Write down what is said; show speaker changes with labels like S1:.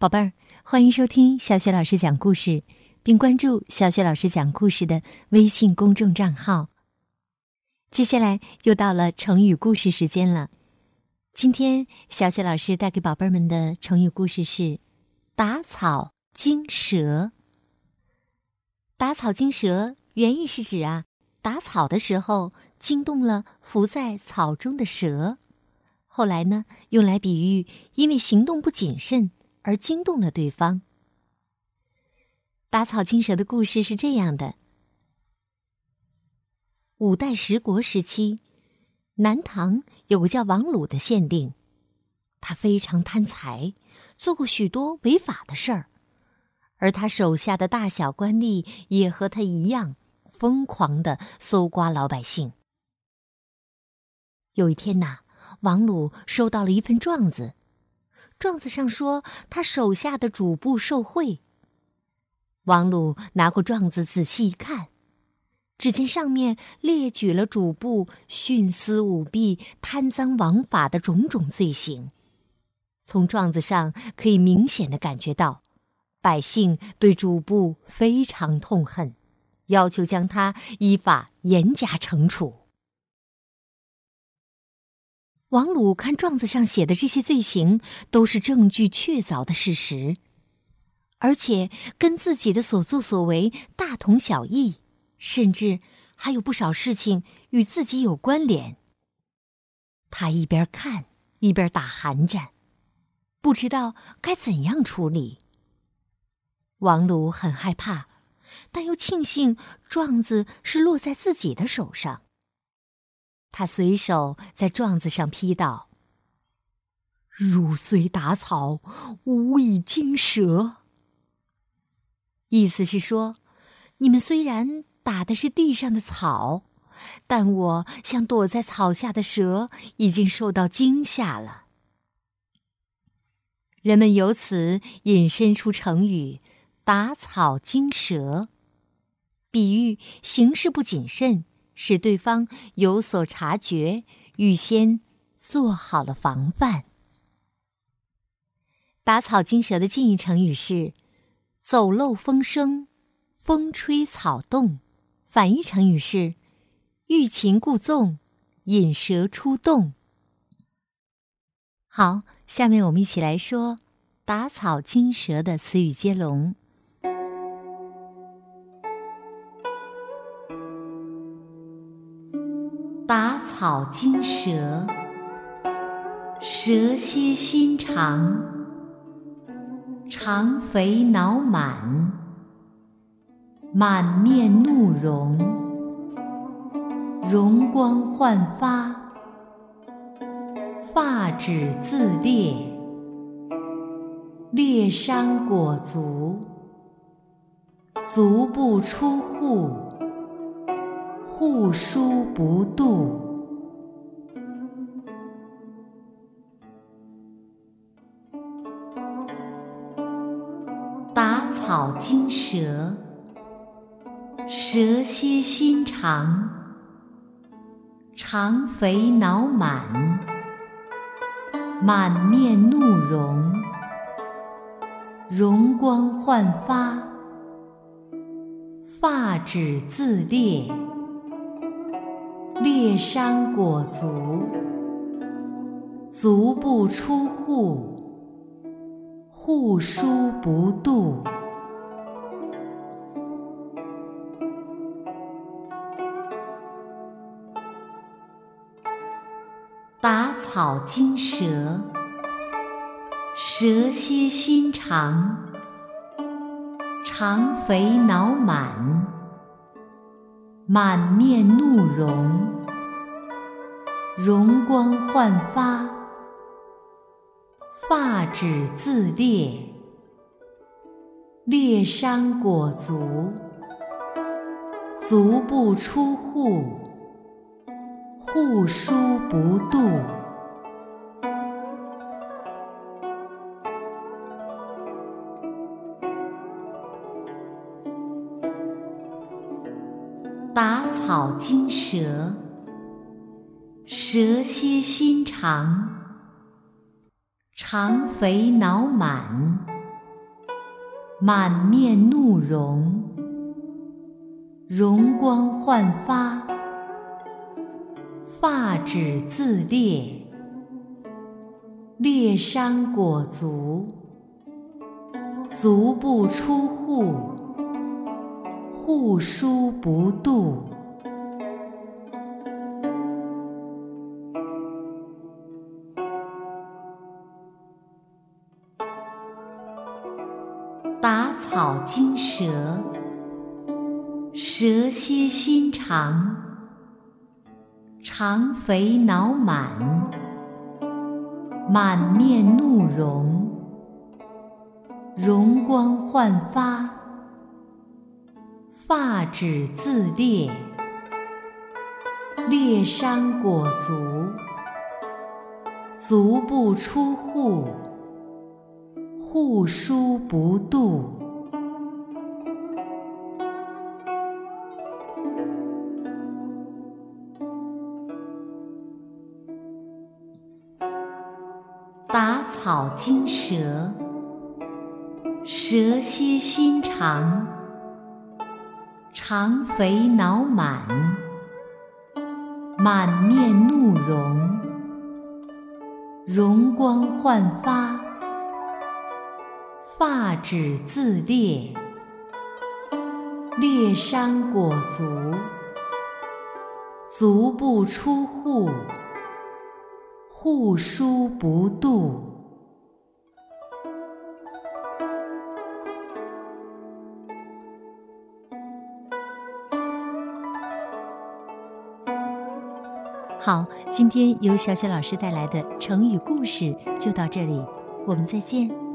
S1: 宝贝儿，欢迎收听小雪老师讲故事，并关注小雪老师讲故事的微信公众账号。接下来又到了成语故事时间了。今天小雪老师带给宝贝们的成语故事是“打草惊蛇”。打草惊蛇原意是指啊，打草的时候惊动了伏在草中的蛇。后来呢，用来比喻因为行动不谨慎而惊动了对方。打草惊蛇的故事是这样的：五代十国时期，南唐有个叫王鲁的县令，他非常贪财，做过许多违法的事儿，而他手下的大小官吏也和他一样，疯狂的搜刮老百姓。有一天呐。王鲁收到了一份状子，状子上说他手下的主簿受贿。王鲁拿过状子仔细一看，只见上面列举了主簿徇私舞弊、贪赃枉法的种种罪行。从状子上可以明显的感觉到，百姓对主簿非常痛恨，要求将他依法严加惩处。王鲁看状子上写的这些罪行都是证据确凿的事实，而且跟自己的所作所为大同小异，甚至还有不少事情与自己有关联。他一边看一边打寒战，不知道该怎样处理。王鲁很害怕，但又庆幸状子是落在自己的手上。他随手在状子上批道：“汝虽打草，无以惊蛇。”意思是说，你们虽然打的是地上的草，但我像躲在草下的蛇，已经受到惊吓了。人们由此引申出成语“打草惊蛇”，比喻行事不谨慎。使对方有所察觉，预先做好了防范。打草惊蛇的近义成语是“走漏风声，风吹草动”，反义成语是“欲擒故纵，引蛇出洞”。好，下面我们一起来说“打草惊蛇”的词语接龙。打草惊蛇，蛇蝎心肠，肠肥脑满，满面怒容，容光焕发，发指自裂，裂伤裹足，足不出户。户枢不渡，打草惊蛇，蛇蝎心肠，肠肥脑满，满面怒容，容光焕发，发指自裂。裂伤裹足，足不出户，户枢不蠹。打草惊蛇，蛇蝎心肠，肠肥脑满。满面怒容，容光焕发，发指自裂，裂伤裹足，足不出户，户枢不蠹。打草惊蛇，蛇蝎心肠，肠肥脑满，满面怒容，容光焕发，发指自裂，裂伤裹足，足不出户，户枢不蠹。打草惊蛇，蛇蝎心肠，肠肥脑满，满面怒容，容光焕发，发指自裂，裂伤裹足，足不出户。护书不渡，打草惊蛇，蛇蝎心肠，肠肥脑满，满面怒容，容光焕发。发指自裂，裂伤裹足，足不出户，户枢不蠹。好，今天由小雪老师带来的成语故事就到这里，我们再见。